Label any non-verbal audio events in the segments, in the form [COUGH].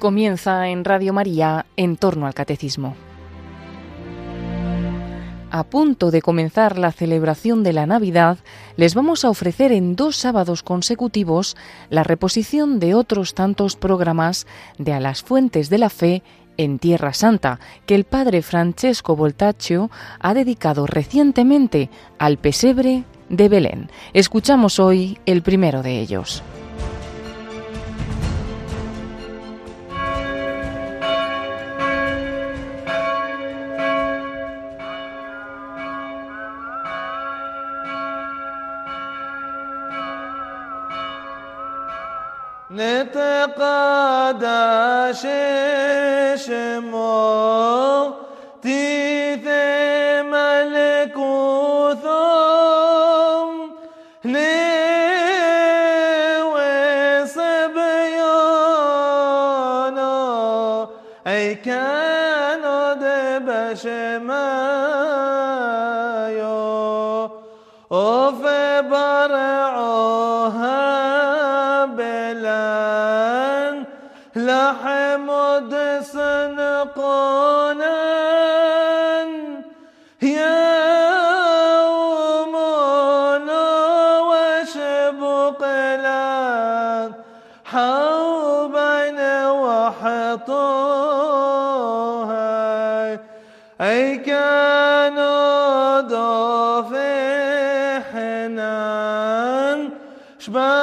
Comienza en Radio María en torno al catecismo. A punto de comenzar la celebración de la Navidad, les vamos a ofrecer en dos sábados consecutivos la reposición de otros tantos programas de A las Fuentes de la Fe en Tierra Santa, que el padre Francesco Voltaccio ha dedicado recientemente al pesebre de Belén. Escuchamos hoy el primero de ellos. نتقادى شيخ. شباق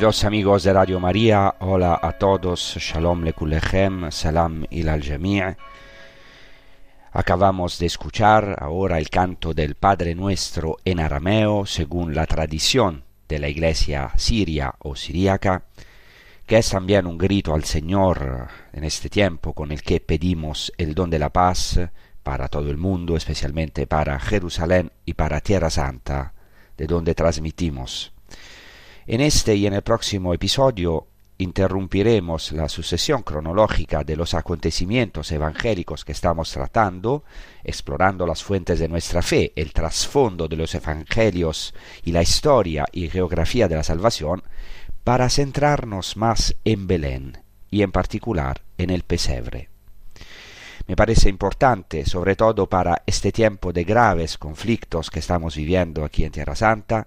Amigos de Radio María, hola a todos, Shalom Lekulechem, Salam al Jami'. Acabamos de escuchar ahora el canto del Padre Nuestro en arameo, según la tradición de la iglesia siria o siríaca, que es también un grito al Señor en este tiempo con el que pedimos el don de la paz para todo el mundo, especialmente para Jerusalén y para Tierra Santa, de donde transmitimos. En este y en el próximo episodio interrumpiremos la sucesión cronológica de los acontecimientos evangélicos que estamos tratando, explorando las fuentes de nuestra fe, el trasfondo de los evangelios y la historia y geografía de la salvación, para centrarnos más en Belén y en particular en el pesebre. Me parece importante, sobre todo para este tiempo de graves conflictos que estamos viviendo aquí en Tierra Santa,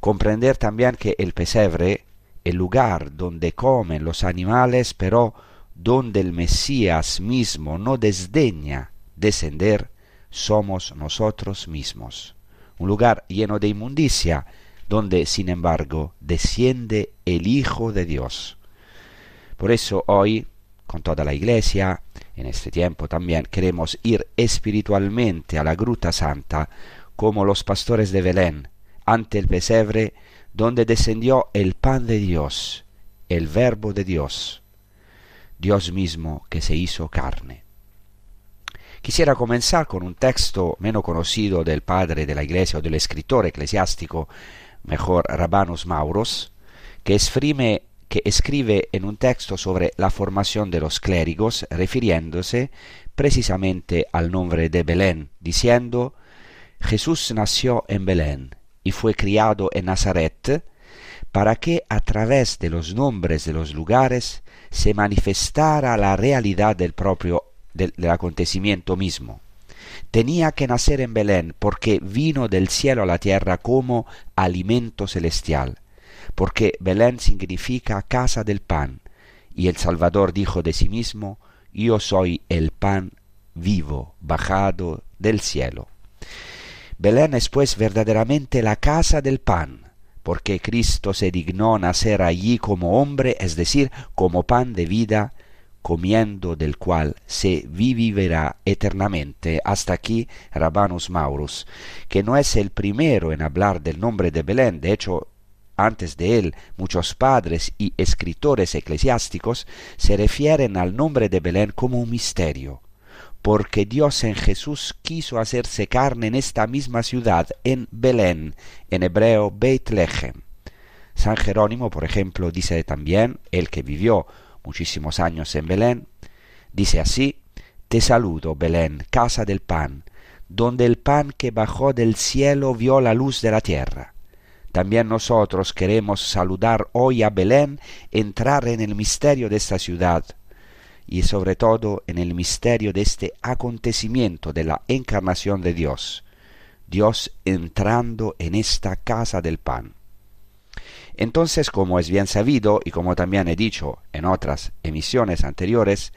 comprender también que el pesebre, el lugar donde comen los animales, pero donde el Mesías mismo no desdeña descender, somos nosotros mismos. Un lugar lleno de inmundicia, donde sin embargo desciende el Hijo de Dios. Por eso hoy, con toda la Iglesia, en este tiempo también queremos ir espiritualmente a la Gruta Santa, como los pastores de Belén, ante el pesebre donde descendió el pan de Dios, el verbo de Dios, Dios mismo que se hizo carne. Quisiera comenzar con un texto menos conocido del padre de la iglesia o del escritor eclesiástico, mejor Rabanus Mauros, que esprime que escribe en un texto sobre la formación de los clérigos, refiriéndose precisamente al nombre de Belén, diciendo Jesús nació en Belén y fue criado en Nazaret, para que a través de los nombres de los lugares se manifestara la realidad del propio del, del acontecimiento mismo. Tenía que nacer en Belén porque vino del cielo a la tierra como alimento celestial, porque Belén significa casa del pan, y el Salvador dijo de sí mismo, yo soy el pan vivo, bajado del cielo. Belén es pues verdaderamente la casa del pan, porque Cristo se dignó nacer allí como hombre, es decir, como pan de vida, comiendo del cual se vivirá eternamente. Hasta aquí Rabanus Maurus, que no es el primero en hablar del nombre de Belén, de hecho, antes de él, muchos padres y escritores eclesiásticos se refieren al nombre de Belén como un misterio porque Dios en Jesús quiso hacerse carne en esta misma ciudad, en Belén, en hebreo Beit-Lehem. San Jerónimo, por ejemplo, dice también, el que vivió muchísimos años en Belén, dice así, Te saludo, Belén, casa del pan, donde el pan que bajó del cielo vio la luz de la tierra. También nosotros queremos saludar hoy a Belén, entrar en el misterio de esta ciudad, y sobre todo en el misterio de este acontecimiento de la encarnación de Dios, Dios entrando en esta casa del pan. Entonces, como es bien sabido y como también he dicho en otras emisiones anteriores,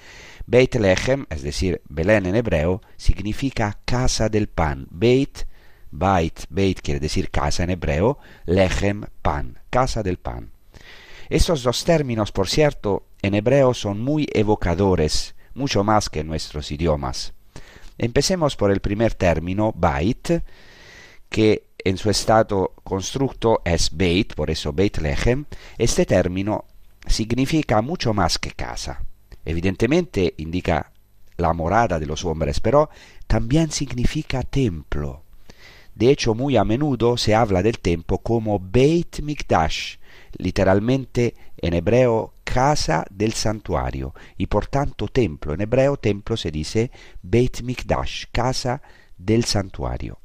Beit Lechem, es decir, Belén en hebreo, significa casa del pan. Beit, Beit, Beit quiere decir casa en hebreo, Lechem, pan, casa del pan. Estos dos términos, por cierto, en hebreo son muy evocadores, mucho más que en nuestros idiomas. Empecemos por el primer término, bait, que en su estado constructo es beit, por eso Beit Lechem. Este término significa mucho más que casa. Evidentemente indica la morada de los hombres, pero también significa templo. De hecho, muy a menudo se habla del templo como Beit Mikdash, literalmente en hebreo casa del santuario y por tanto templo. En hebreo templo se dice Beit Mikdash, casa del santuario.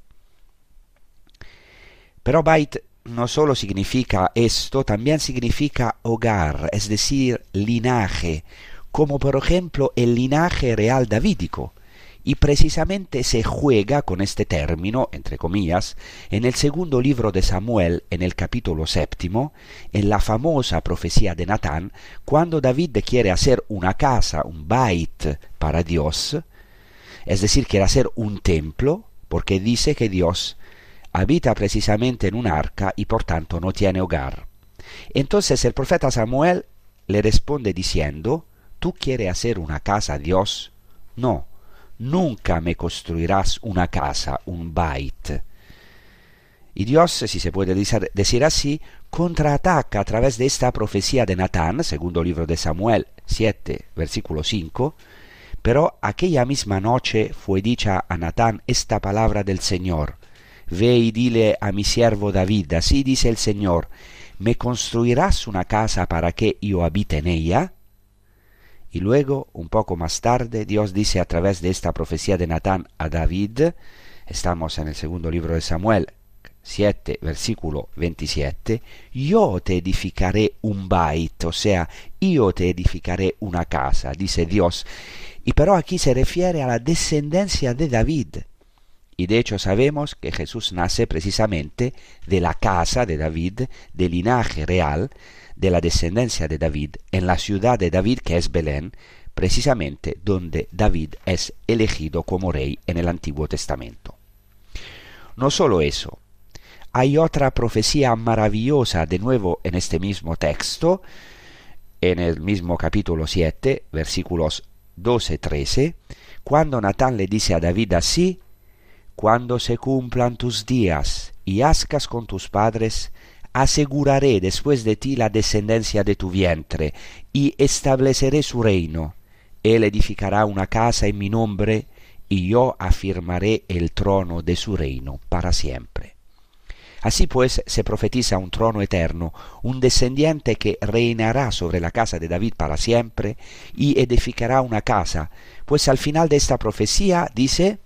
Pero Beit no solo significa esto, también significa hogar, es decir, linaje, como por ejemplo el linaje real davídico, y precisamente se juega con este término, entre comillas, en el segundo libro de Samuel, en el capítulo séptimo, en la famosa profecía de Natán, cuando David quiere hacer una casa, un bait para Dios, es decir, quiere hacer un templo, porque dice que Dios habita precisamente en un arca y por tanto no tiene hogar. Entonces el profeta Samuel le responde diciendo, ¿tú quieres hacer una casa a Dios? No, nunca me construirás una casa, un bait. Y Dios, si se puede decir así, contraataca a través de esta profecía de Natán, segundo libro de Samuel 7, versículo 5, pero aquella misma noche fue dicha a Natán esta palabra del Señor. Ve y dile a mi siervo David, así dice el Señor, ¿me construirás una casa para que yo habite en ella? Y luego, un poco más tarde, Dios dice a través de esta profecía de Natán a David, estamos en el segundo libro de Samuel, 7, versículo 27, yo te edificaré un bait, o sea, yo te edificaré una casa, dice Dios. Y pero aquí se refiere a la descendencia de David. Y de hecho sabemos que Jesús nace precisamente de la casa de David, del linaje real, de la descendencia de David en la ciudad de David que es Belén, precisamente donde David es elegido como rey en el Antiguo Testamento. No solo eso, hay otra profecía maravillosa de nuevo en este mismo texto, en el mismo capítulo 7, versículos 12-13, cuando Natán le dice a David así, cuando se cumplan tus días y ascas con tus padres, aseguraré después de ti la descendencia de tu vientre, y estableceré su reino. Él edificará una casa en mi nombre, y yo afirmaré el trono de su reino para siempre. Así pues se profetiza un trono eterno, un descendiente que reinará sobre la casa de David para siempre y edificará una casa, pues al final de esta profecía dice,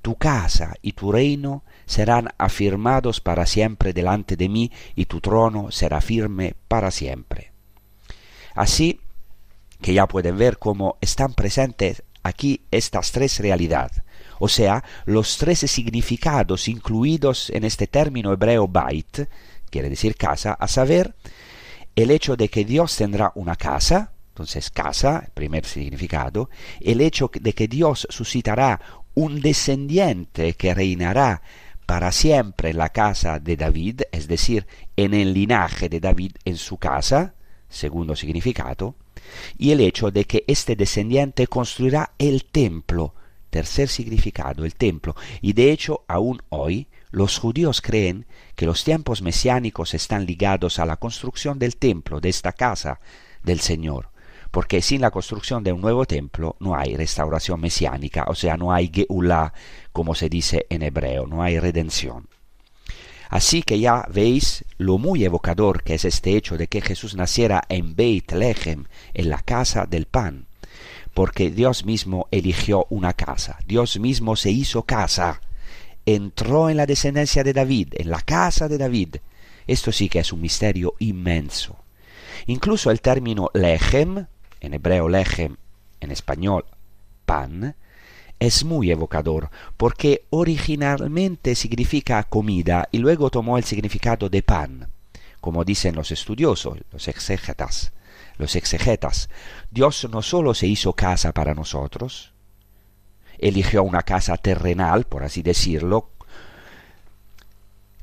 tu casa y tu reino serán afirmados para siempre delante de mí y tu trono será firme para siempre. Así que ya pueden ver cómo están presentes aquí estas tres realidades, o sea, los tres significados incluidos en este término hebreo bait, quiere decir casa, a saber, el hecho de que Dios tendrá una casa, entonces casa, primer significado, el hecho de que Dios suscitará un descendiente que reinará para siempre la casa de David, es decir, en el linaje de David en su casa, segundo significado, y el hecho de que este descendiente construirá el templo, tercer significado, el templo, y de hecho aún hoy los judíos creen que los tiempos mesiánicos están ligados a la construcción del templo, de esta casa del Señor, porque sin la construcción de un nuevo templo no hay restauración mesiánica, o sea, no hay Geulah, como se dice en hebreo, no hay redención. Así que ya veis lo muy evocador que es este hecho de que Jesús naciera en Beit Lehem, en la casa del pan, porque Dios mismo eligió una casa, Dios mismo se hizo casa, entró en la descendencia de David, en la casa de David. Esto sí que es un misterio inmenso. Incluso el término lechem, en hebreo lechem, en español pan, es muy evocador, porque originalmente significa comida y luego tomó el significado de pan, como dicen los estudiosos, los exegetas. Los exegetas, Dios no solo se hizo casa para nosotros, eligió una casa terrenal, por así decirlo,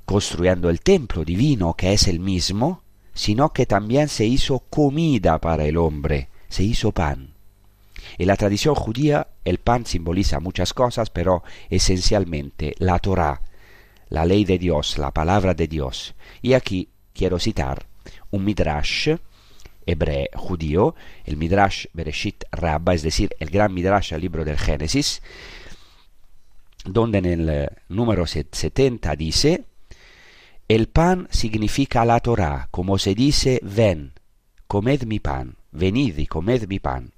construyendo el templo divino que es el mismo, sino que también se hizo comida para el hombre, se hizo pan. En la tradición judía el pan simboliza muchas cosas, pero esencialmente la Torah, la ley de Dios, la palabra de Dios. Y aquí quiero citar un midrash hebreo judío, el midrash Bereshit Rabba, es decir, el gran midrash al libro del Génesis, donde en el eh, número 70 dice, el pan significa la Torah, como se dice, ven, comed mi pan, venid y comed mi pan.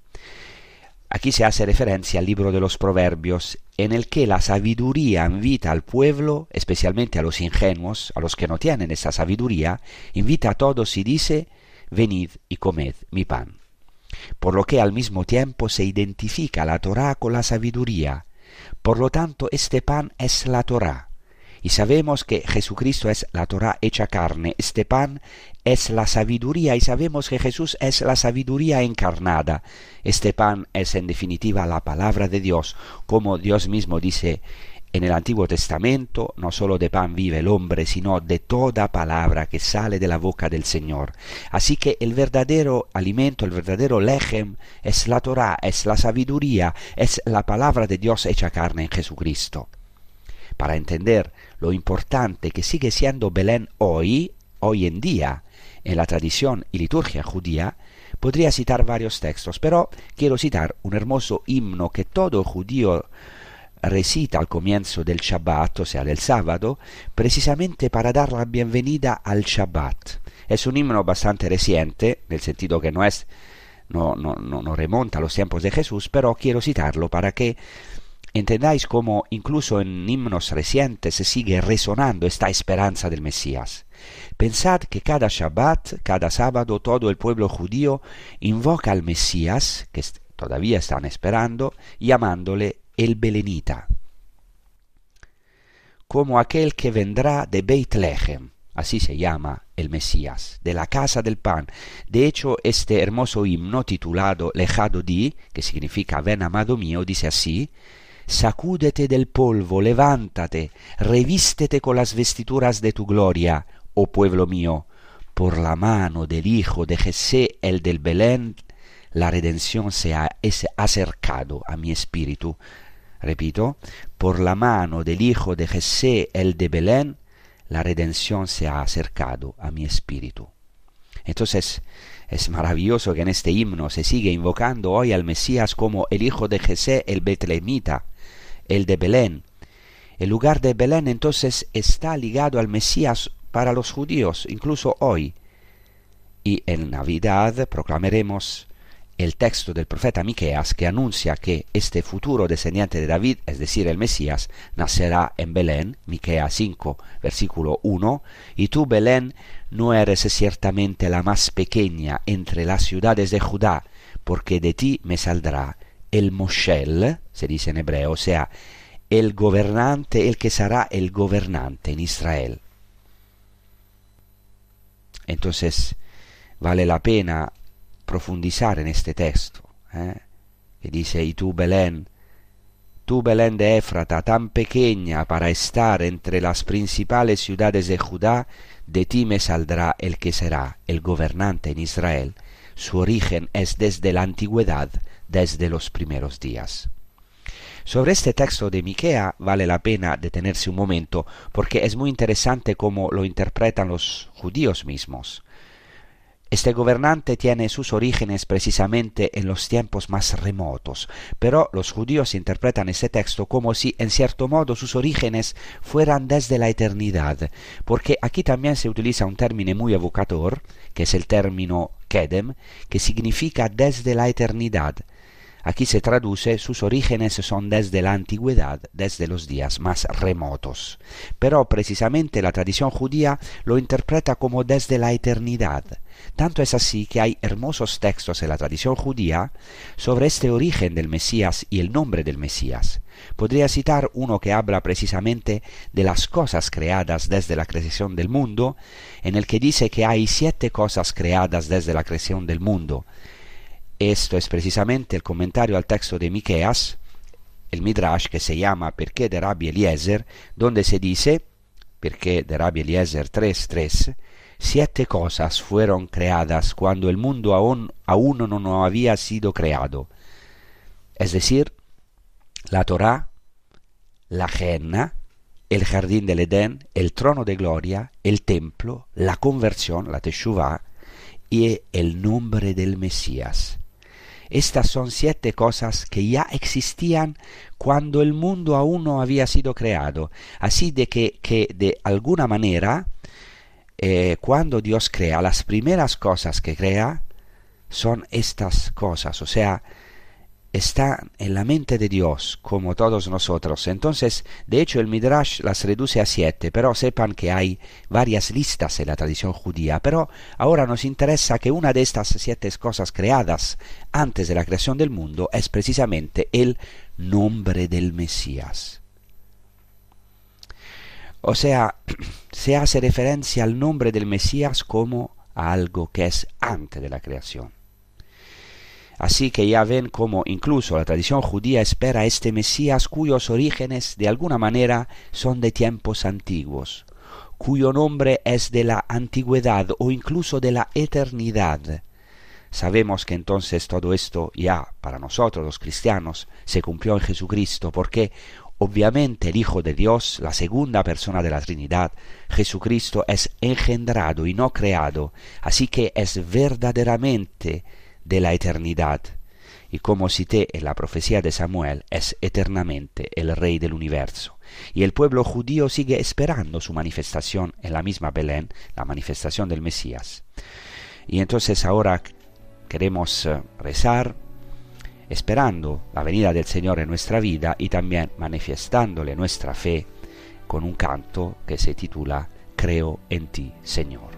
Aquí se hace referencia al libro de los Proverbios, en el que la sabiduría invita al pueblo, especialmente a los ingenuos, a los que no tienen esa sabiduría, invita a todos y dice, venid y comed mi pan. Por lo que al mismo tiempo se identifica la Torah con la sabiduría. Por lo tanto, este pan es la Torah. Y sabemos que Jesucristo es la Torah hecha carne, este pan es la sabiduría y sabemos que Jesús es la sabiduría encarnada. Este pan es en definitiva la palabra de Dios, como Dios mismo dice en el Antiguo Testamento, no solo de pan vive el hombre, sino de toda palabra que sale de la boca del Señor. Así que el verdadero alimento, el verdadero lechem, es la Torah, es la sabiduría, es la palabra de Dios hecha carne en Jesucristo. Para entender lo importante que sigue siendo Belén hoy, hoy en día, en la tradición y liturgia judía, podría citar varios textos, pero quiero citar un hermoso himno que todo judío recita al comienzo del Shabbat, o sea, del sábado, precisamente para dar la bienvenida al Shabbat. Es un himno bastante reciente, en el sentido que no es no, no, no, remonta a los tiempos de Jesús, pero quiero citarlo para que entendáis cómo incluso en himnos recientes sigue resonando esta esperanza del Mesías. Pensad que cada Shabbat, cada sábado, todo el pueblo judío invoca al Mesías, que todavía están esperando, llamándole el Belenita, como aquel que vendrá de Beit Lehem, así se llama el Mesías, de la casa del pan. De hecho, este hermoso himno titulado Lejado di, que significa Ven amado mío, dice así, sacúdete del polvo, levántate, revístete con las vestiduras de tu gloria, oh pueblo mío, por la mano del Hijo de Jesé, el del Belén, la redención se ha acercado a mi espíritu. Repito, por la mano del Hijo de Jesé, el de Belén, la redención se ha acercado a mi espíritu. Entonces, es maravilloso que en este himno se sigue invocando hoy al Mesías como el Hijo de Jesé, el Betlehemita, el de Belén. El lugar de Belén entonces está ligado al Mesías para los judíos, incluso hoy. Y en Navidad proclamaremos el texto del profeta Miqueas que anuncia que este futuro descendiente de David, es decir, el Mesías, nacerá en Belén, Miqueas 5, versículo 1, y tú, Belén, no eres ciertamente la más pequeña entre las ciudades de Judá, porque de ti me saldrá el Moshel, se dice en hebreo, o sea, el gobernante, el que será el gobernante en Israel. Entonces, vale la pena profundizar en este texto, ¿eh? que dice, y tú, Belén, Tú, Belén de Éfrata, tan pequeña para estar entre las principales ciudades de Judá, de ti me saldrá el que será el gobernante en Israel. Su origen es desde la antigüedad, desde los primeros días. Sobre este texto de Miquea vale la pena detenerse un momento porque es muy interesante cómo lo interpretan los judíos mismos. Este gobernante tiene sus orígenes precisamente en los tiempos más remotos, pero los judíos interpretan este texto como si en cierto modo sus orígenes fueran desde la eternidad, porque aquí también se utiliza un término muy evocador, que es el término kedem, que significa desde la eternidad. Aquí se traduce sus orígenes son desde la antigüedad, desde los días más remotos. Pero precisamente la tradición judía lo interpreta como desde la eternidad. Tanto es así que hay hermosos textos en la tradición judía sobre este origen del Mesías y el nombre del Mesías. Podría citar uno que habla precisamente de las cosas creadas desde la creación del mundo, en el que dice que hay siete cosas creadas desde la creación del mundo, esto es precisamente el comentario al texto de Miqueas, el Midrash que se llama Perché de Rabbi Eliezer, donde se dice, de Rabbi Eliezer 3.3, siete cosas fueron creadas cuando el mundo aún, aún no había sido creado. Es decir, la Torá, la Genna, el jardín del Edén, el trono de gloria, el templo, la conversión, la Teshuvah, y el nombre del Mesías. Estas son siete cosas que ya existían cuando el mundo aún no había sido creado. Así de que, que de alguna manera, eh, cuando Dios crea, las primeras cosas que crea son estas cosas. O sea, está en la mente de Dios, como todos nosotros. Entonces, de hecho, el Midrash las reduce a siete, pero sepan que hay varias listas en la tradición judía. Pero ahora nos interesa que una de estas siete cosas creadas antes de la creación del mundo es precisamente el nombre del Mesías. O sea, [CLEARS THROAT] se hace referencia al nombre del Mesías como a algo que es antes de la creación. Así que ya ven cómo incluso la tradición judía espera a este Mesías cuyos orígenes de alguna manera son de tiempos antiguos, cuyo nombre es de la antigüedad o incluso de la eternidad. Sabemos que entonces todo esto ya para nosotros los cristianos se cumplió en Jesucristo porque obviamente el Hijo de Dios, la segunda persona de la Trinidad, Jesucristo es engendrado y no creado, así que es verdaderamente de la eternidad, y como cité en la profecía de Samuel, es eternamente el Rey del universo. Y el pueblo judío sigue esperando su manifestación en la misma Belén, la manifestación del Mesías. Y entonces ahora queremos eh, rezar esperando la venida del Señor en nuestra vida y también manifestándole nuestra fe con un canto que se titula Creo en ti, Señor.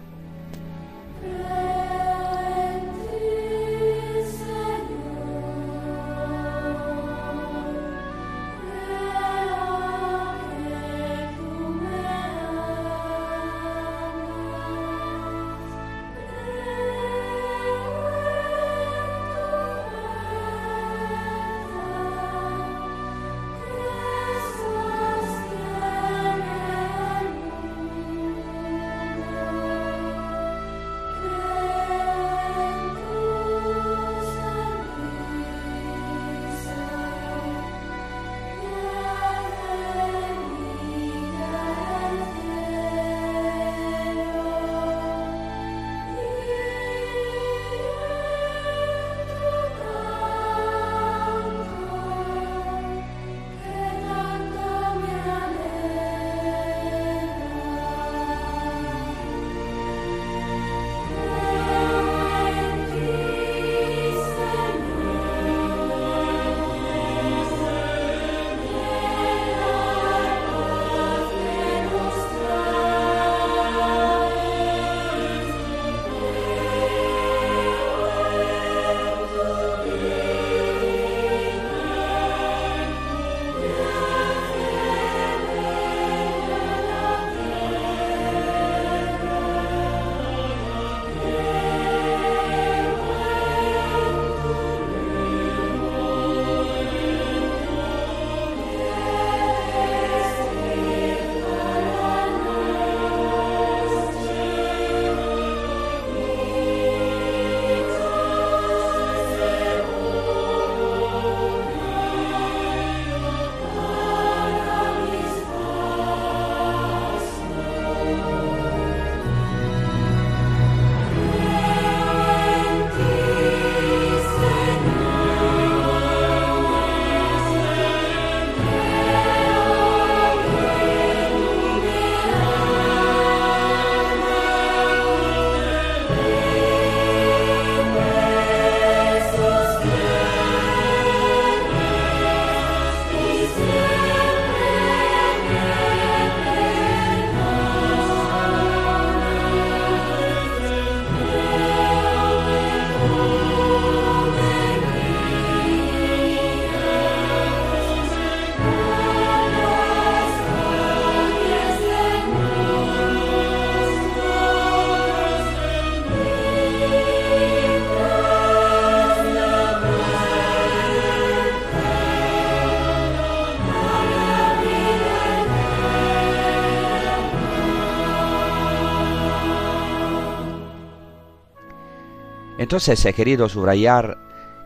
Entonces he querido subrayar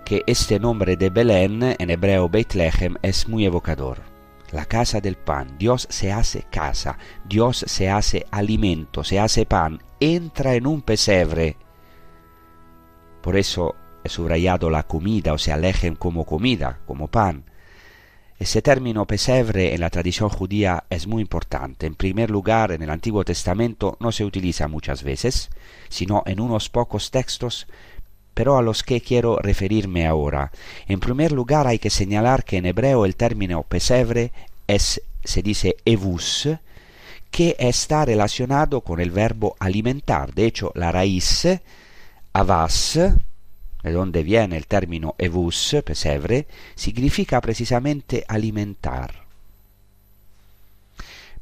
que este nombre de Belén, en hebreo Bethlehem, es muy evocador. La casa del pan. Dios se hace casa, Dios se hace alimento, se hace pan, entra en un pesebre. Por eso he subrayado la comida, o sea, lejem como comida, como pan. Ese término pesebre en la tradición judía es muy importante. En primer lugar, en el Antiguo Testamento no se utiliza muchas veces, sino en unos pocos textos, pero a los que quiero referirme ahora. En primer lugar, hay que señalar que en hebreo el término pesebre es, se dice evus, que está relacionado con el verbo alimentar. De hecho, la raíz avas, de donde viene el término evus, pesebre, significa precisamente alimentar.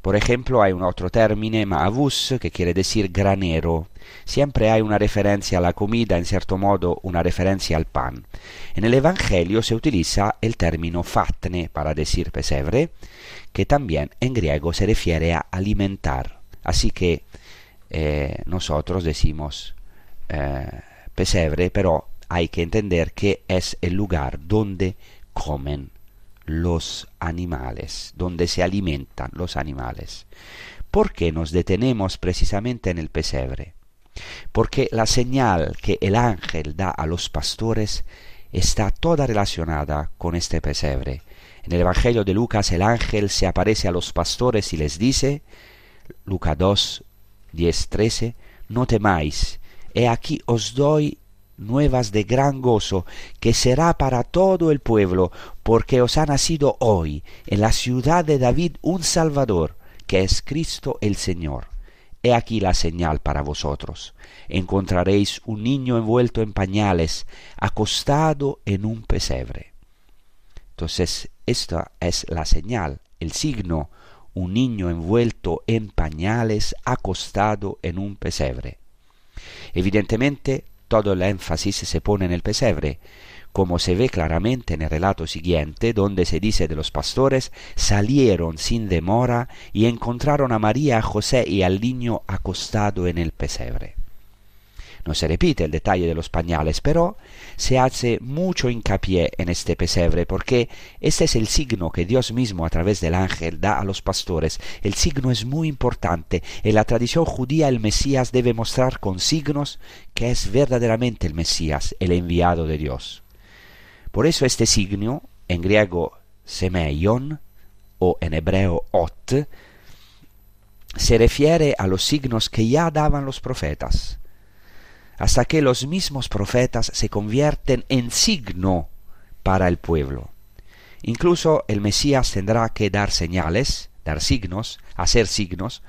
Por ejemplo, hay un otro término, maavus, que quiere decir granero. Siempre hay una referencia a la comida, en cierto modo una referencia al pan. En el Evangelio se utiliza el término fatne para decir pesebre, que también en griego se refiere a alimentar. Así que eh, nosotros decimos eh, pesebre, pero hay que entender que es el lugar donde comen los animales, donde se alimentan los animales. ¿Por qué nos detenemos precisamente en el pesebre? Porque la señal que el ángel da a los pastores está toda relacionada con este pesebre. En el Evangelio de Lucas el ángel se aparece a los pastores y les dice, Lucas 2, 10, 13, no temáis, he aquí os doy nuevas de gran gozo, que será para todo el pueblo, porque os ha nacido hoy en la ciudad de David un Salvador, que es Cristo el Señor. He aquí la señal para vosotros. Encontraréis un niño envuelto en pañales, acostado en un pesebre. Entonces, esta es la señal, el signo, un niño envuelto en pañales, acostado en un pesebre. Evidentemente, todo el énfasis se pone en el pesebre, como se ve claramente en el relato siguiente, donde se dice de los pastores, salieron sin demora y encontraron a María, a José y al niño acostado en el pesebre. No se repite el detalle de los pañales, pero se hace mucho hincapié en este pesebre, porque este es el signo que Dios mismo a través del ángel da a los pastores. El signo es muy importante. En la tradición judía el Mesías debe mostrar con signos que es verdaderamente el Mesías, el enviado de Dios. Por eso este signo, en griego semeion o en hebreo ot, se refiere a los signos que ya daban los profetas hasta que los mismos profetas se convierten en signo para el pueblo. Incluso el Mesías tendrá que dar señales, dar signos, hacer signos.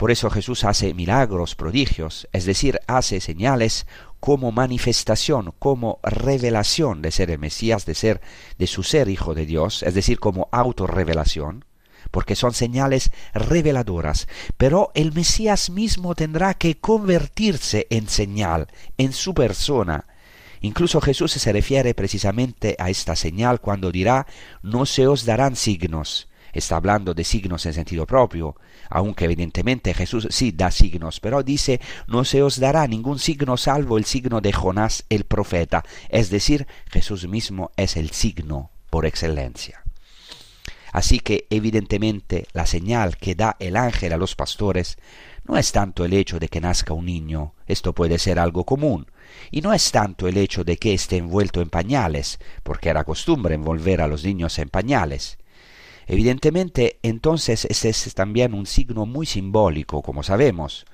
Por eso Jesús hace milagros, prodigios, es decir, hace señales como manifestación, como revelación de ser el Mesías, de ser de su ser hijo de Dios, es decir, como autorrevelación porque son señales reveladoras, pero el Mesías mismo tendrá que convertirse en señal, en su persona. Incluso Jesús se refiere precisamente a esta señal cuando dirá, no se os darán signos. Está hablando de signos en sentido propio, aunque evidentemente Jesús sí da signos, pero dice, no se os dará ningún signo salvo el signo de Jonás el profeta, es decir, Jesús mismo es el signo por excelencia. Así que evidentemente la señal que da el ángel a los pastores no es tanto el hecho de que nazca un niño, esto puede ser algo común, y no es tanto el hecho de que esté envuelto en pañales, porque era costumbre envolver a los niños en pañales. Evidentemente, entonces ese es también un signo muy simbólico, como sabemos,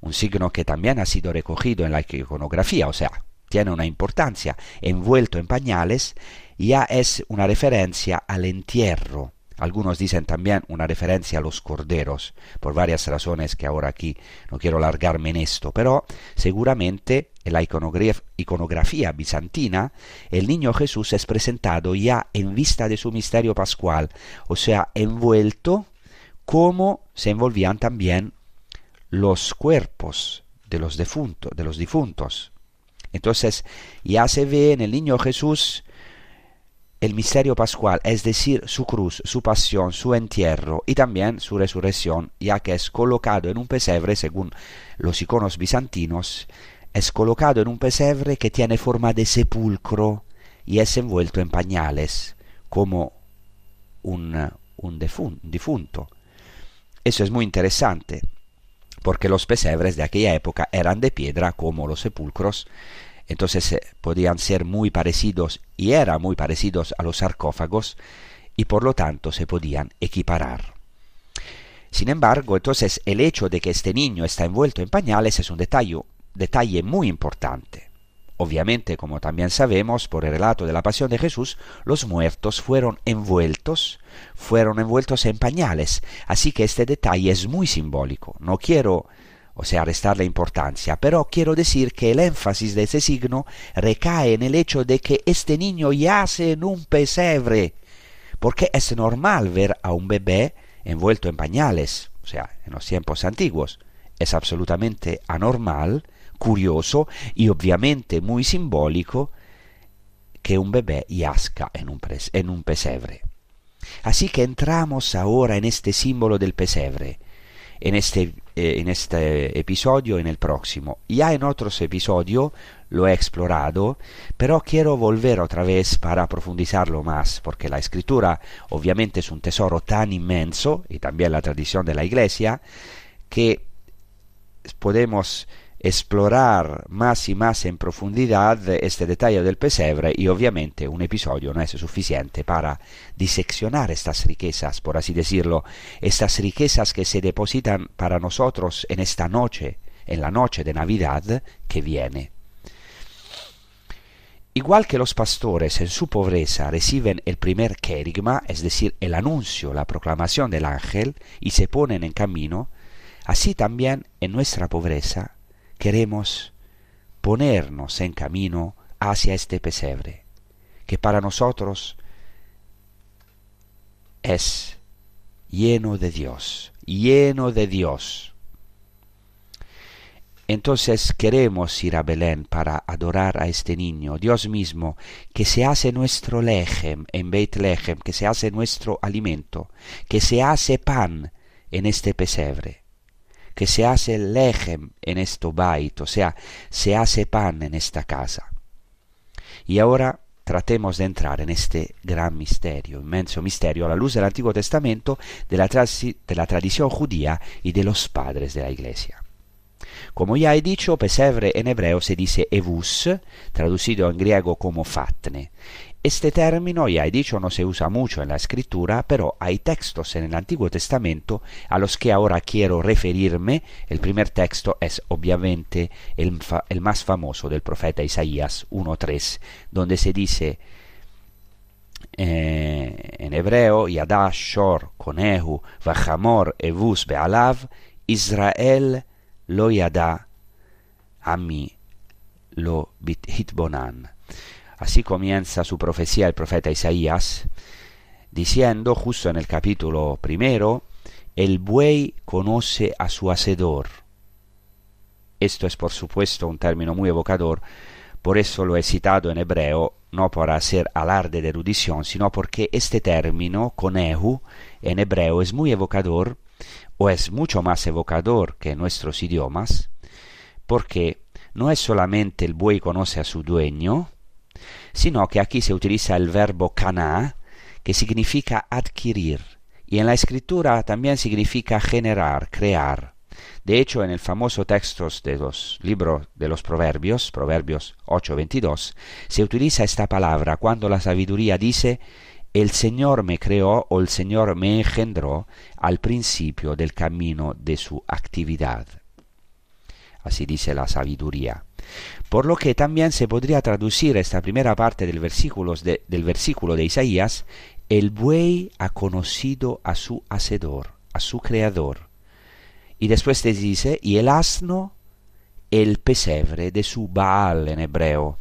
un signo que también ha sido recogido en la iconografía, o sea, tiene una importancia, envuelto en pañales, ya es una referencia al entierro. Algunos dicen también una referencia a los corderos, por varias razones que ahora aquí no quiero largarme en esto, pero seguramente en la iconografía bizantina el niño Jesús es presentado ya en vista de su misterio pascual, o sea, envuelto como se envolvían también los cuerpos de los, difuntos, de los difuntos. Entonces ya se ve en el niño Jesús el misterio pascual, es decir, su cruz, su pasión, su entierro y también su resurrección, ya que es colocado en un pesebre, según los iconos bizantinos, es colocado en un pesebre que tiene forma de sepulcro y es envuelto en pañales, como un, un difunto. Eso es muy interesante, porque los pesebres de aquella época eran de piedra como los sepulcros, entonces eh, podían ser muy parecidos y eran muy parecidos a los sarcófagos y por lo tanto se podían equiparar. Sin embargo, entonces el hecho de que este niño está envuelto en pañales es un detalle, detalle muy importante. Obviamente, como también sabemos por el relato de la pasión de Jesús, los muertos fueron envueltos, fueron envueltos en pañales, así que este detalle es muy simbólico. No quiero, o sea, restarle importancia, pero quiero decir que el énfasis de ese signo recae en el hecho de que este niño yace en un pesebre, porque es normal ver a un bebé envuelto en pañales, o sea, en los tiempos antiguos. Es absolutamente anormal, curioso y obviamente muy simbólico que un bebé yazca en un, en un pesebre. Así que entramos ahora en este símbolo del pesebre, en este, eh, en este episodio, en el próximo. Ya en otros episodios lo he explorado, pero quiero volver otra vez para profundizarlo más, porque la escritura obviamente es un tesoro tan inmenso, y también la tradición de la iglesia, que podemos explorar más y más en profundidad este detalle del pesebre y obviamente un episodio no es suficiente para diseccionar estas riquezas, por así decirlo, estas riquezas que se depositan para nosotros en esta noche, en la noche de Navidad que viene. Igual que los pastores en su pobreza reciben el primer querigma, es decir, el anuncio, la proclamación del ángel, y se ponen en camino, así también en nuestra pobreza queremos ponernos en camino hacia este pesebre, que para nosotros es lleno de Dios, lleno de Dios. Entonces queremos ir a Belén para adorar a este niño, Dios mismo, que se hace nuestro lejem en Beit Lejem, que se hace nuestro alimento, que se hace pan en este pesebre que se hace lejem en este bait, o sea, se hace pan en esta casa. Y ahora tratemos de entrar en este gran misterio, inmenso misterio, a la luz del Antiguo Testamento, de la, de la tradición judía y de los padres de la Iglesia. Como ya he dicho, pesebre en hebreo se dice evus, traducido en griego como fatne, este término, ya he dicho, no se usa mucho en la escritura, pero hay textos en el Antiguo Testamento a los que ahora quiero referirme. El primer texto es obviamente el, más famoso del profeta Isaías 1.3, donde se dice eh, en hebreo, Yadash Shor Konehu Vachamor Evus Bealav, Israel lo yada, Ami lo hitbonan. Así comienza su profecía el profeta Isaías, diciendo justo en el capítulo primero, el buey conoce a su hacedor. Esto es por supuesto un término muy evocador, por eso lo he citado en hebreo, no para hacer alarde de erudición, sino porque este término, conehu, en hebreo es muy evocador, o es mucho más evocador que en nuestros idiomas, porque no es solamente el buey conoce a su dueño, sino que aquí se utiliza el verbo caná, que significa adquirir, y en la escritura también significa generar, crear. De hecho, en el famoso texto de los libros de los Proverbios, Proverbios 8:22, se utiliza esta palabra cuando la sabiduría dice el Señor me creó o el Señor me engendró al principio del camino de su actividad. Así dice la sabiduría. Por lo que también se podría traducir esta primera parte del versículo de, Isaías, el buey ha conocido a su hacedor, a su creador. Y después te dice, y el asno, el pesebre de su Baal en hebreo.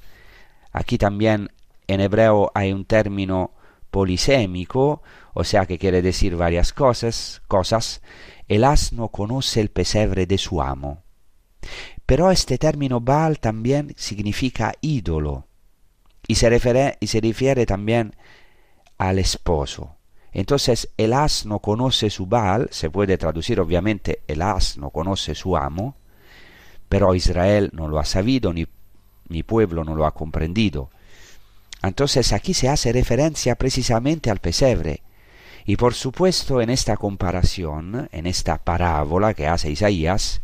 Aquí también en hebreo hay un término polisémico, o sea que quiere decir varias cosas, cosas. El asno conoce el pesebre de su amo. Pero este término Baal también significa ídolo y se, refiere, también al esposo. Entonces el asno conoce su Baal, se puede traducir obviamente el asno conoce su amo, pero Israel no lo ha sabido, ni mi pueblo no lo ha comprendido. Entonces aquí se hace referencia precisamente al pesebre. Y por supuesto en esta comparación, en esta parábola que hace Isaías,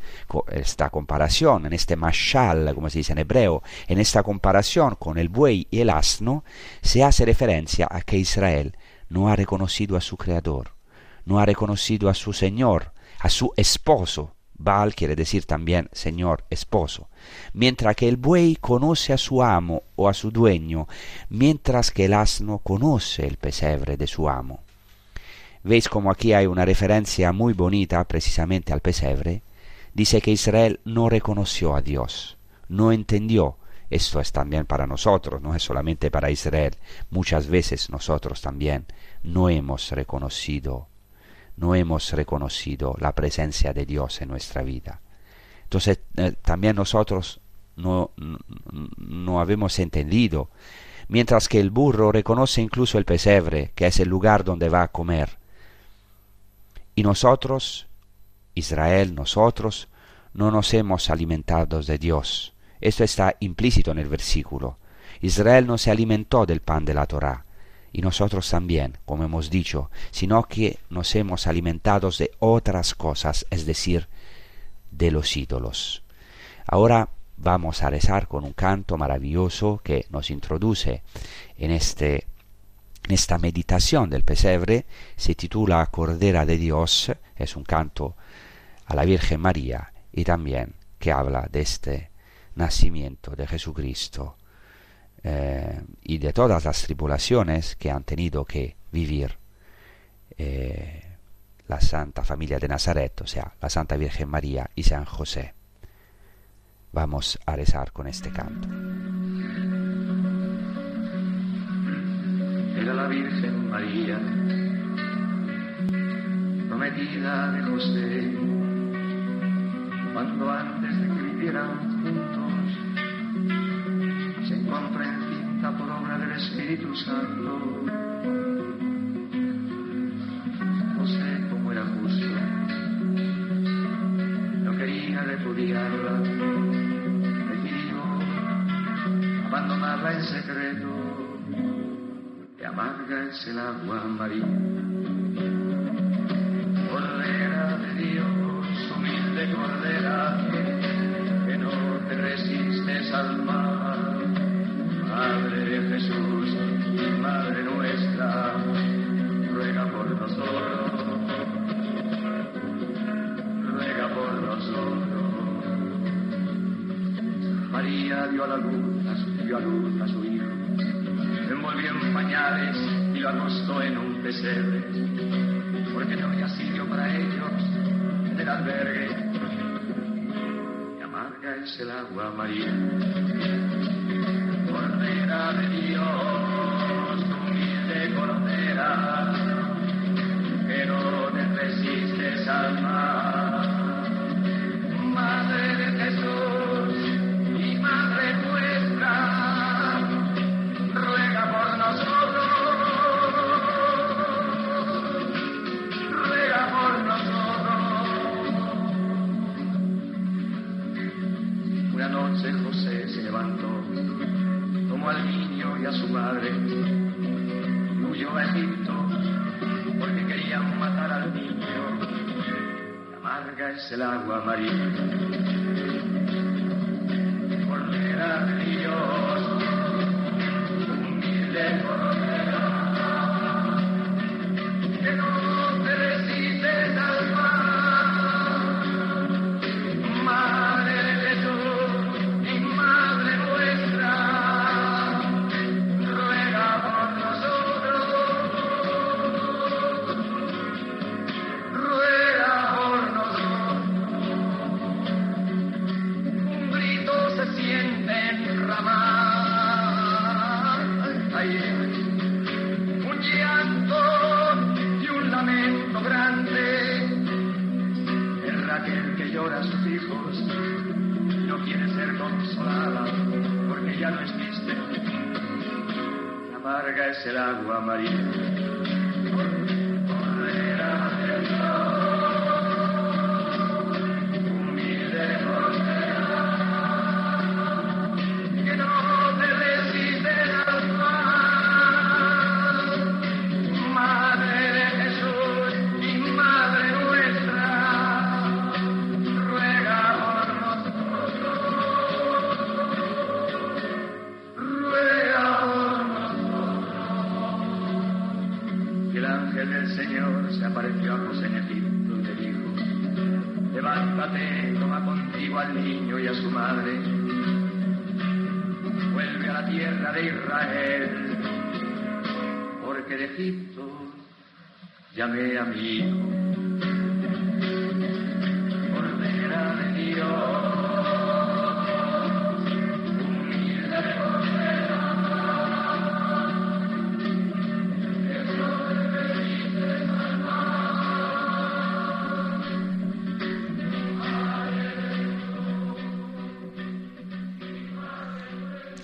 esta comparación, en este mashal, como se dice en hebreo, en esta comparación con el buey y el asno, se hace referencia a que Israel no ha reconocido a su Creador, no ha reconocido a su Señor, a su esposo, Baal quiere decir también Señor, esposo. Mientras que el buey conoce a su amo o a su dueño, mientras que el asno conoce el pesebre de su amo. ¿Veis como aquí hay una referencia muy bonita precisamente al pesebre? Dice que Israel no reconoció a Dios, no entendió. Esto es también para nosotros, no es solamente para Israel. Muchas veces nosotros también no hemos reconocido no hemos reconocido la presencia de Dios en nuestra vida. Entonces eh, también nosotros no, no, habemos entendido, mientras que el burro reconoce incluso el pesebre, que es el lugar donde va a comer. Y nosotros, Israel, nosotros, no nos hemos alimentado de Dios. Esto está implícito en el versículo. Israel no se alimentó del pan de la Torá y nosotros también, como hemos dicho, sino que nos hemos alimentado de otras cosas, es decir, de los ídolos. Ahora vamos a rezar con un canto maravilloso que nos introduce en, este, en esta meditación del pesebre, se titula Cordera de Dios, es un canto a la Virgen María y también que habla de este nacimiento de Jesucristo eh, y de todas las tribulaciones que han tenido que vivir eh, la Santa Familia de Nazaret, o sea, la Santa Virgen María y San José. Vamos a rezar con este canto. Era la Virgen María, prometida de José, cuando antes de que vivieran juntos se encuentra encinta por obra del Espíritu Santo. No sé era justo, no quería repudiarla, decidió abandonarla en secreto, amarga es el agua María. Cordera de Dios, humilde cordera, que no te resistes al mal. Madre de Jesús y Madre nuestra, ruega por nosotros, ruega por nosotros. María dio a la luz, dio a luz y lo acostó en un pesebre, porque no había sitio para ellos en el albergue. Y amarga es el agua, María. Cordera de Dios, humilde cordera, que no te resistes al mal.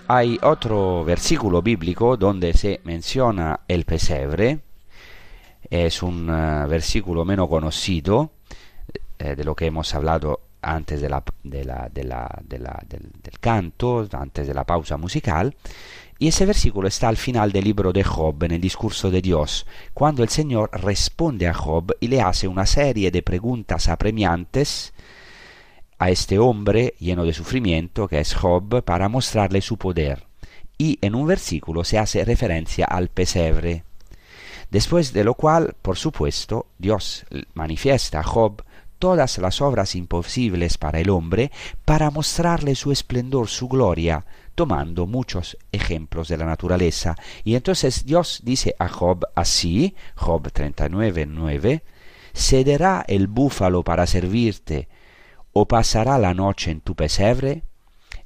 Hay otro versículo bíblico donde se menciona el pesebre. Es un eh, versículo menos conocido eh, de lo que hemos hablado antes del, del canto, antes de la pausa musical. Y ese versículo está al final del libro de Job, en el discurso de Dios, cuando el Señor responde a Job y le hace una serie de preguntas apremiantes a este hombre lleno de sufrimiento que es Job para mostrarle su poder. Y en un versículo se hace referencia al pesebre. Después de lo cual, por supuesto, Dios manifiesta a Job todas las obras imposibles para el hombre para mostrarle su esplendor, su gloria, tomando muchos ejemplos de la naturaleza. Y entonces Dios dice a Job así, Job 39, 9, ¿cederá el búfalo para servirte o pasará la noche en tu pesebre?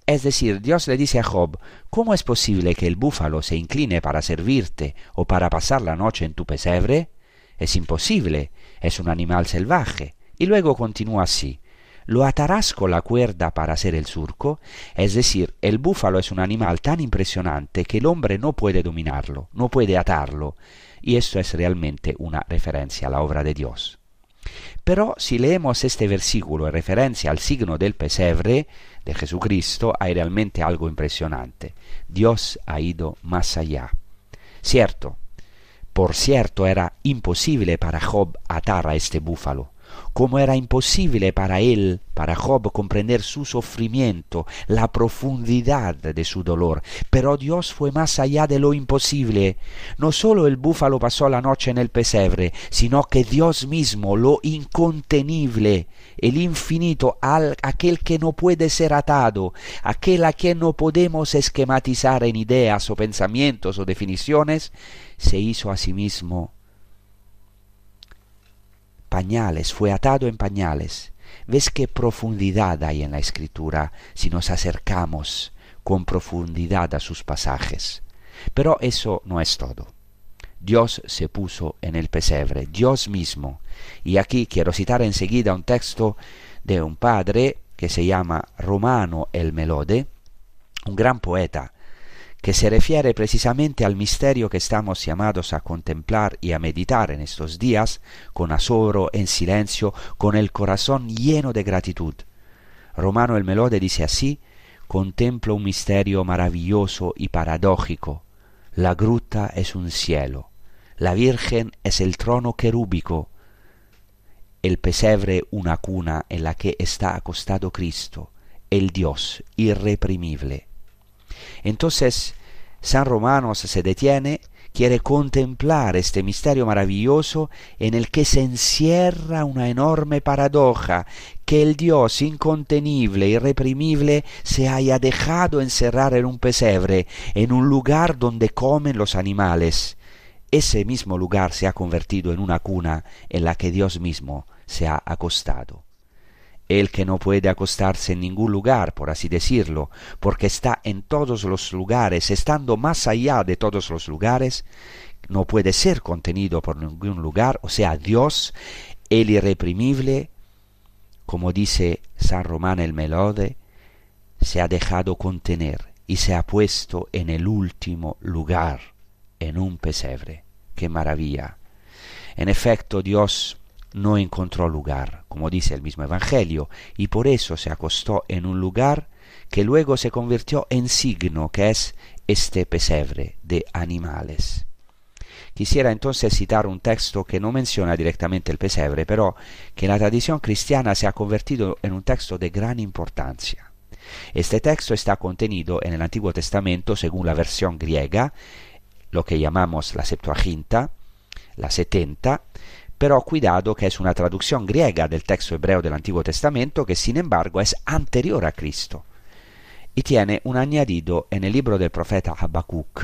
Es decir, Dios le dice a Job, ¿cómo es posible que el búfalo se incline para servirte o para pasar la noche en tu pesebre? Es imposible, es un animal salvaje. Y luego continúa así, ¿lo atarás con la cuerda para hacer el surco? Es decir, el búfalo es un animal tan impresionante que el hombre no puede dominarlo, no puede atarlo. Y esto es realmente una referencia a la obra de Dios. Pero si leemos este versículo en referencia al signo del pesebre de Jesucristo, hay realmente algo impresionante. Dios ha ido más allá. Cierto, por cierto era imposible para Job atar a este búfalo, como era imposible para él, para Job, comprender su sufrimiento, la profundidad de su dolor. Pero Dios fue más allá de lo imposible. No solo el búfalo pasó la noche en el pesebre, sino que Dios mismo, lo incontenible, el infinito, aquel que no puede ser atado, aquel a quien no podemos esquematizar en ideas o pensamientos o definiciones, se hizo a sí mismo pañales, fue atado en pañales. ¿Ves qué profundidad hay en la escritura si nos acercamos con profundidad a sus pasajes? Pero eso no es todo. Dios se puso en el pesebre, Dios mismo. Y aquí quiero citar enseguida un texto de un padre que se llama Romano el Melode, un gran poeta, que se refiere precisamente al misterio que estamos llamados a contemplar y a meditar en estos días, con asombro, en silencio, con el corazón lleno de gratitud. Romano el Melode dice así, contemplo un misterio maravilloso y paradójico. La gruta es un cielo, la Virgen es el trono querúbico, el pesebre una cuna en la que está acostado Cristo, el Dios irreprimible. Entonces, San Romanos se detiene, quiere contemplar este misterio maravilloso en el que se encierra una enorme paradoja, que el Dios incontenible, irreprimible, se haya dejado encerrar en un pesebre, en un lugar donde comen los animales. Ese mismo lugar se ha convertido en una cuna en la que Dios mismo se ha acostado el que no puede acostarse en ningún lugar, por así decirlo, porque está en todos los lugares, estando más allá de todos los lugares, no puede ser contenido por ningún lugar, o sea, Dios, el irreprimible, como dice San Román el Melode, se ha dejado contener y se ha puesto en el último lugar, en un pesebre. ¡Qué maravilla! En efecto, Dios no encontró lugar, como dice el mismo Evangelio, y por eso se acostó en un lugar que luego se convirtió en signo, que es este pesebre de animales. Quisiera entonces citar un texto que no menciona directamente el pesebre, pero que en la tradición cristiana se ha convertido en un texto de gran importancia. Este texto está contenido en el Antiguo Testamento según la versión griega, lo que llamamos la Septuaginta, la 70, pero cuidado que es una traducción griega del texto hebreo del Antiguo Testamento que sin embargo es anterior a Cristo. Y tiene un añadido en el libro del profeta Habacuc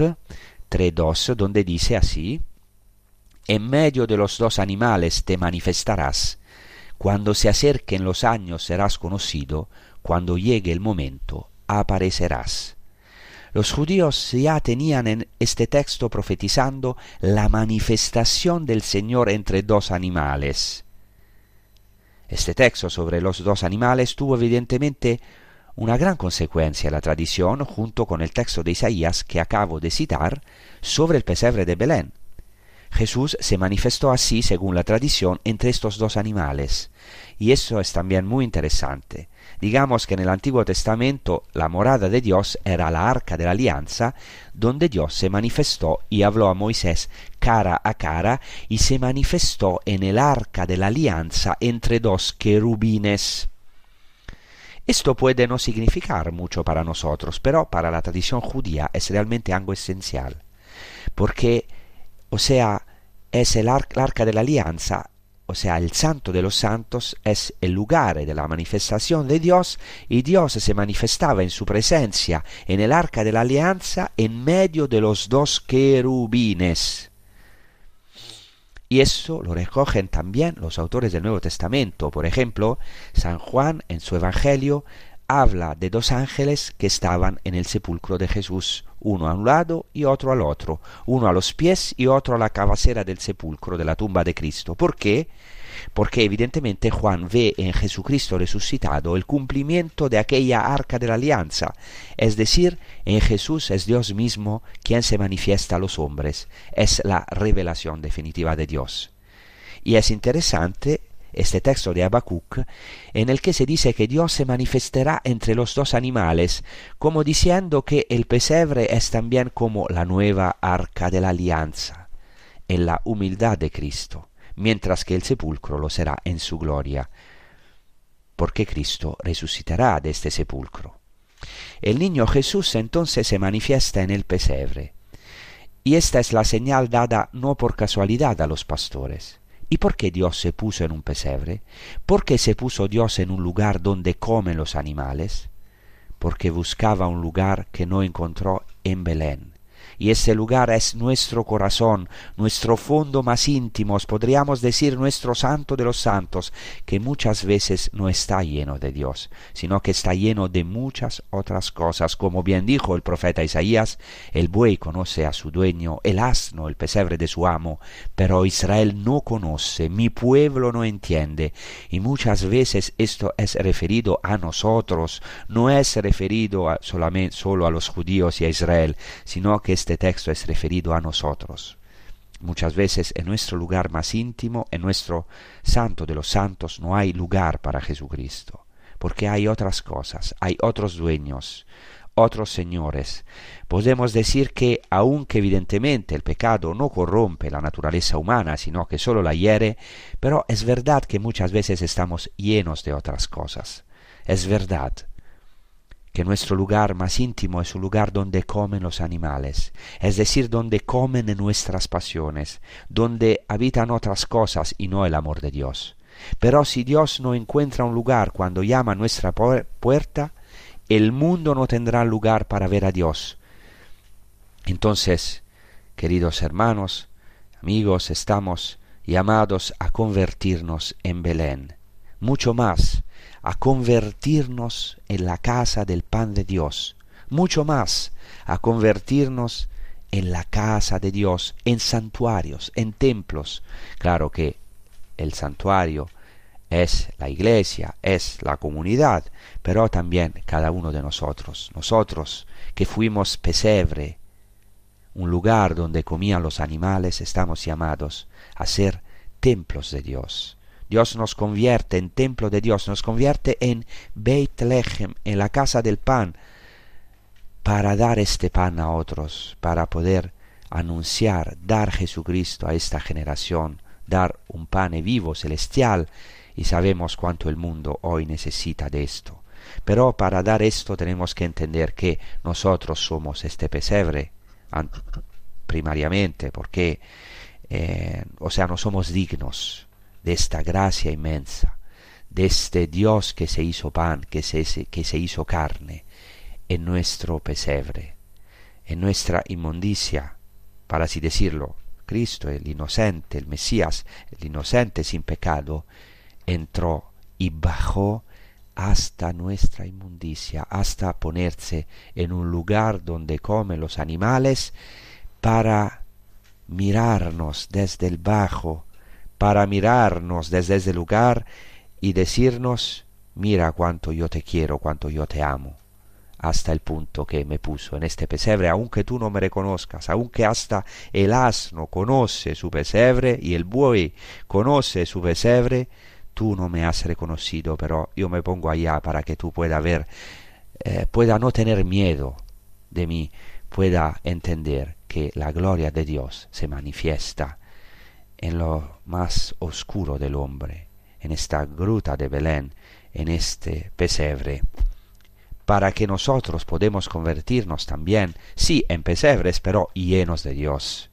3.2 donde dice así En medio de los dos animales te manifestarás. Cuando se acerquen los años serás conocido. Cuando llegue el momento aparecerás los judíos ya tenían en este texto profetizando la manifestación del Señor entre dos animales. Este texto sobre los dos animales tuvo evidentemente una gran consecuencia en la tradición junto con el texto de Isaías que acabo de citar sobre el pesebre de Belén. Jesús se manifestó así, según la tradición, entre estos dos animales. Y eso es también muy interesante. Digamos que en el Antiguo Testamento la morada de Dios era la arca de la alianza, donde Dios se manifestó y habló a Moisés cara a cara y se manifestó en el arca de la alianza entre dos querubines. Esto puede no significar mucho para nosotros, pero para la tradición judía es realmente algo esencial, porque, o sea, es el arca de la alianza o sea, el santo de los santos es el lugar de la manifestación de Dios y Dios se manifestaba en su presencia en el arca de la alianza en medio de los dos querubines. Y eso lo recogen también los autores del Nuevo Testamento. Por ejemplo, San Juan en su Evangelio habla de dos ángeles que estaban en el sepulcro de Jesús, uno a un lado y otro al otro, uno a los pies y otro a la cabecera del sepulcro de la tumba de Cristo. ¿Por qué? Porque evidentemente Juan ve en Jesucristo resucitado el cumplimiento de aquella arca de la alianza, es decir, en Jesús es Dios mismo quien se manifiesta a los hombres, es la revelación definitiva de Dios. Y es interesante este texto de Habacuc, en el que se dice que Dios se manifestará entre los dos animales, como diciendo que el pesebre es también como la nueva arca de la alianza, en la humildad de Cristo, mientras que el sepulcro lo será en su gloria, porque Cristo resucitará de este sepulcro. El niño Jesús entonces se manifiesta en el pesebre, y esta es la señal dada no por casualidad a los pastores, ¿Y por qué Dios se puso en un pesebre? ¿Por qué se puso Dios en un lugar donde comen los animales? Porque buscaba un lugar que no encontró en Belén y ese lugar es nuestro corazón, nuestro fondo más íntimo, podríamos decir nuestro santo de los santos, que muchas veces no está lleno de Dios, sino que está lleno de muchas otras cosas, como bien dijo el profeta Isaías, el buey conoce a su dueño, el asno el pesebre de su amo, pero Israel no conoce, mi pueblo no entiende, y muchas veces esto es referido a nosotros, no es referido solamente solo a los judíos y a Israel, sino que este texto es referido a nosotros. Muchas veces en nuestro lugar más íntimo, en nuestro santo de los santos, no hay lugar para Jesucristo, porque hay otras cosas, hay otros dueños, otros señores. Podemos decir que, aunque evidentemente el pecado no corrompe la naturaleza humana, sino que solo la hiere, pero es verdad que muchas veces estamos llenos de otras cosas. Es verdad que nuestro lugar más íntimo es un lugar donde comen los animales, es decir, donde comen nuestras pasiones, donde habitan otras cosas y no el amor de Dios. Pero si Dios no encuentra un lugar cuando llama a nuestra puerta, el mundo no tendrá lugar para ver a Dios. Entonces, queridos hermanos, amigos, estamos llamados a convertirnos en Belén, mucho más a convertirnos en la casa del pan de Dios, mucho más a convertirnos en la casa de Dios, en santuarios, en templos. Claro que el santuario es la iglesia, es la comunidad, pero también cada uno de nosotros, nosotros que fuimos pesebre, un lugar donde comían los animales, estamos llamados a ser templos de Dios. Dios nos convierte en templo de Dios, nos convierte en Beit Lechem, en la casa del pan, para dar este pan a otros, para poder anunciar, dar Jesucristo a esta generación, dar un pan vivo, celestial, y sabemos cuánto el mundo hoy necesita de esto. Pero para dar esto tenemos que entender que nosotros somos este pesebre, primariamente, porque eh, o sea, no somos dignos de esta gracia inmensa, de este Dios que se hizo pan, que se, que se hizo carne en nuestro pesebre, en nuestra inmundicia, para así decirlo. Cristo, el inocente, el Mesías, el inocente sin pecado, entró y bajó hasta nuestra inmundicia, hasta ponerse en un lugar donde comen los animales para mirarnos desde el bajo, para mirarnos desde ese lugar y decirnos, mira cuánto yo te quiero, cuánto yo te amo, hasta el punto que me puso en este pesebre, aunque tú no me reconozcas, aunque hasta el asno conoce su pesebre y el buey conoce su pesebre, tú no me has reconocido, pero yo me pongo allá para que tú pueda ver, eh, pueda no tener miedo de mí, pueda entender que la gloria de Dios se manifiesta en lo más oscuro del hombre, en esta gruta de Belén, en este pesebre, para que nosotros podemos convertirnos también, sí, en pesebres, pero llenos de Dios,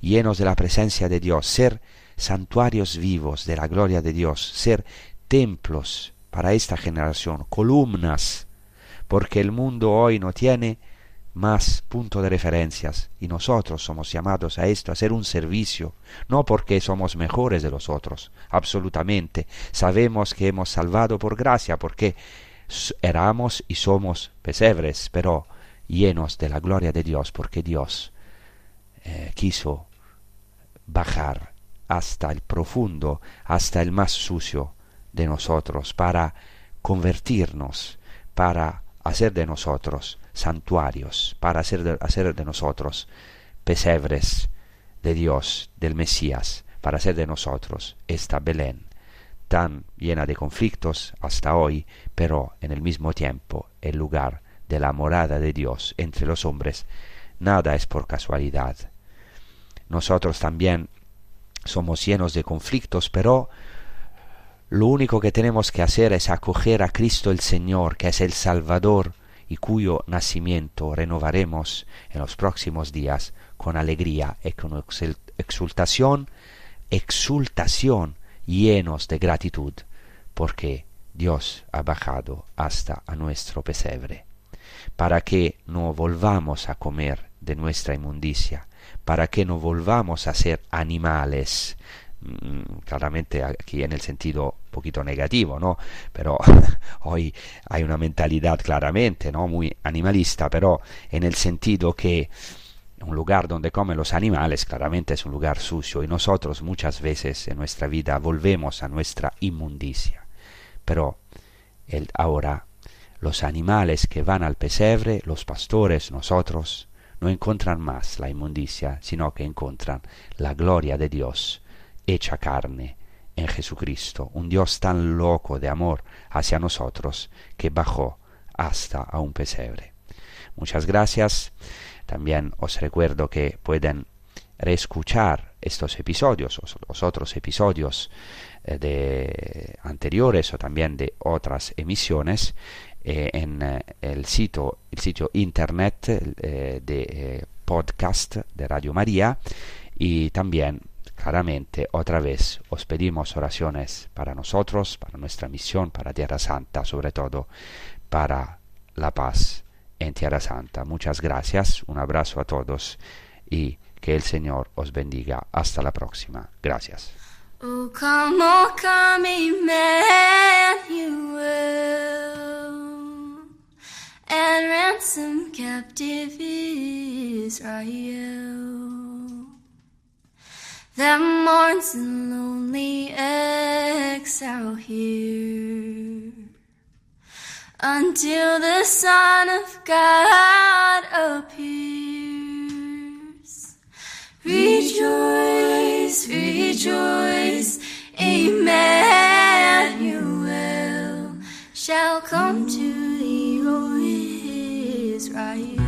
llenos de la presencia de Dios, ser santuarios vivos de la gloria de Dios, ser templos para esta generación, columnas, porque el mundo hoy no tiene más punto de referencias. Y nosotros somos llamados a esto, a hacer un servicio, no porque somos mejores de los otros, absolutamente, sabemos que hemos salvado por gracia, porque éramos y somos pesebres, pero llenos de la gloria de Dios, porque Dios eh, quiso bajar hasta el profundo, hasta el más sucio de nosotros, para convertirnos, para hacer de nosotros santuarios, para hacer de, hacer de nosotros pesebres de Dios, del Mesías, para hacer de nosotros esta Belén tan llena de conflictos hasta hoy, pero en el mismo tiempo el lugar de la morada de Dios entre los hombres. Nada es por casualidad. Nosotros también somos llenos de conflictos, pero lo único que tenemos que hacer es acoger a Cristo el Señor, que es el Salvador, y cuyo nacimiento renovaremos en los próximos días con alegría y con exultación, exultación llenos de gratitud, porque Dios ha bajado hasta a nuestro pesebre, para que no volvamos a comer de nuestra inmundicia, para que no volvamos a ser animales, claramente aquí en el sentido un poquito negativo, ¿no? Pero [LAUGHS] hoy hay una mentalidad claramente, ¿no? Muy animalista, pero en el sentido que un lugar donde comen los animales claramente es un lugar sucio y nosotros muchas veces en nuestra vida volvemos a nuestra inmundicia. Pero ahora los animales que van al pesebre, los pastores, nosotros, no encuentran más la inmundicia, sino que encuentran la gloria de Dios hecha carne en Jesucristo, un Dios tan loco de amor hacia nosotros que bajó hasta a un pesebre. Muchas gracias. También os recuerdo que pueden reescuchar estos episodios o los otros episodios eh, de anteriores o también de otras emisiones eh, en eh, el sitio el sitio internet de podcast de Radio María y también claramente otra vez os pedimos oraciones para nosotros, para nuestra misión, para Tierra Santa, sobre todo para la paz en Tierra Santa. Muchas gracias, un abrazo a todos y que el Señor os bendiga. Hasta la próxima. Gracias. Oh, oh, that mourns in lonely exile here until the Son of God appears. Rejoice, rejoice, Emmanuel shall come to thee, O Israel.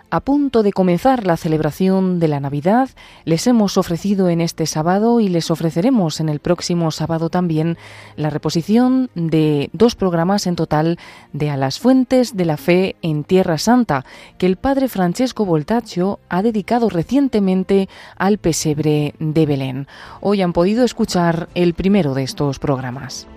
A punto de comenzar la celebración de la Navidad, les hemos ofrecido en este sábado y les ofreceremos en el próximo sábado también la reposición de dos programas en total de A las Fuentes de la Fe en Tierra Santa, que el padre Francesco Voltaccio ha dedicado recientemente al pesebre de Belén. Hoy han podido escuchar el primero de estos programas.